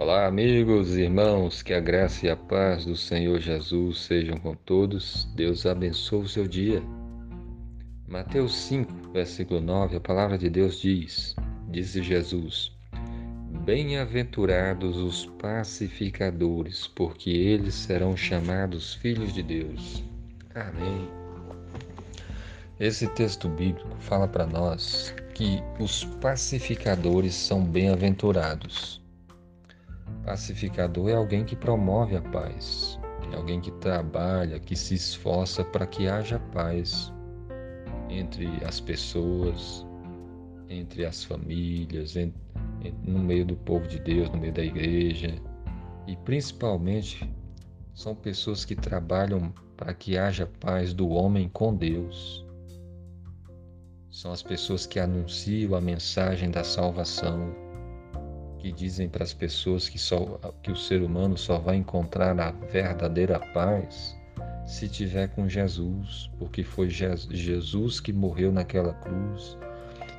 Olá, amigos, irmãos, que a graça e a paz do Senhor Jesus sejam com todos. Deus abençoe o seu dia. Mateus 5, versículo 9, a palavra de Deus diz: Disse Jesus: Bem-aventurados os pacificadores, porque eles serão chamados filhos de Deus. Amém. Esse texto bíblico fala para nós que os pacificadores são bem-aventurados. Pacificador é alguém que promove a paz, é alguém que trabalha, que se esforça para que haja paz entre as pessoas, entre as famílias, no meio do povo de Deus, no meio da igreja. E principalmente são pessoas que trabalham para que haja paz do homem com Deus. São as pessoas que anunciam a mensagem da salvação, que dizem para as pessoas que, só, que o ser humano só vai encontrar a verdadeira paz se tiver com Jesus, porque foi Jesus que morreu naquela cruz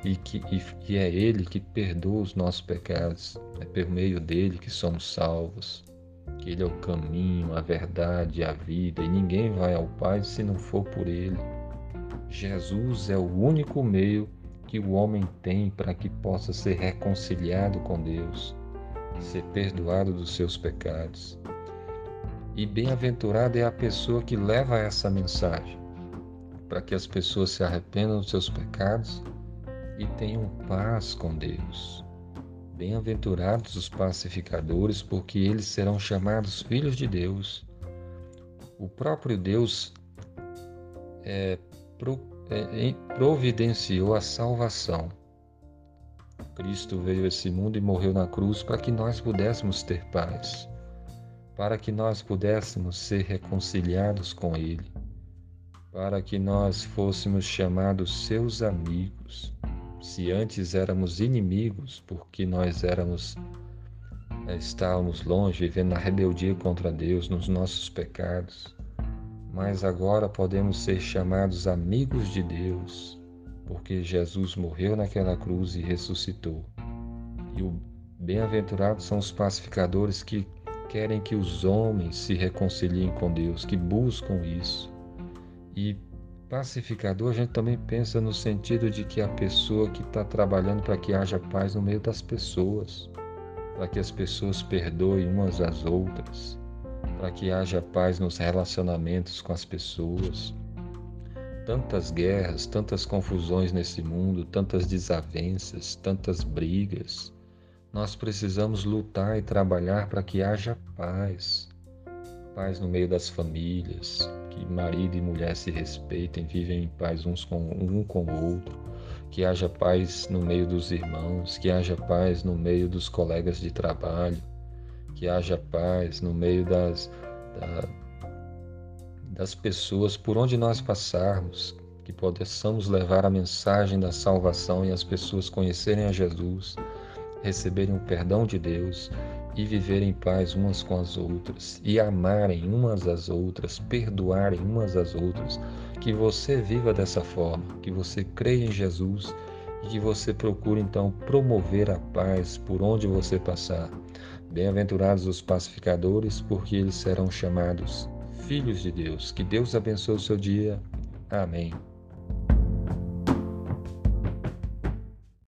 e que e, é Ele que perdoa os nossos pecados. É por meio dele que somos salvos. Que Ele é o caminho, a verdade, a vida, e ninguém vai ao Pai se não for por Ele. Jesus é o único meio que o homem tem para que possa ser reconciliado com Deus, ser perdoado dos seus pecados. E bem-aventurada é a pessoa que leva essa mensagem, para que as pessoas se arrependam dos seus pecados e tenham paz com Deus. Bem-aventurados os pacificadores, porque eles serão chamados filhos de Deus. O próprio Deus é, é, providenciou a salvação. Cristo veio a esse mundo e morreu na cruz para que nós pudéssemos ter paz, para que nós pudéssemos ser reconciliados com Ele, para que nós fôssemos chamados seus amigos. Se antes éramos inimigos, porque nós éramos eh, estávamos longe, vivendo na rebeldia contra Deus, nos nossos pecados, mas agora podemos ser chamados amigos de Deus, porque Jesus morreu naquela cruz e ressuscitou. E o bem-aventurados são os pacificadores que querem que os homens se reconciliem com Deus, que buscam isso. E pacificador a gente também pensa no sentido de que a pessoa que está trabalhando para que haja paz no meio das pessoas, para que as pessoas perdoem umas às outras, para que haja paz nos relacionamentos com as pessoas. Tantas guerras, tantas confusões nesse mundo, tantas desavenças, tantas brigas. Nós precisamos lutar e trabalhar para que haja paz. Paz no meio das famílias, que marido e mulher se respeitem, vivem em paz uns com um com o outro, que haja paz no meio dos irmãos, que haja paz no meio dos colegas de trabalho, que haja paz no meio das, da, das pessoas por onde nós passarmos, que possamos levar a mensagem da salvação e as pessoas conhecerem a Jesus, receberem o perdão de Deus e viverem em paz umas com as outras e amarem umas às outras, perdoarem umas às outras. Que você viva dessa forma, que você creia em Jesus e que você procure então promover a paz por onde você passar. Bem-aventurados os pacificadores, porque eles serão chamados filhos de Deus. Que Deus abençoe o seu dia. Amém.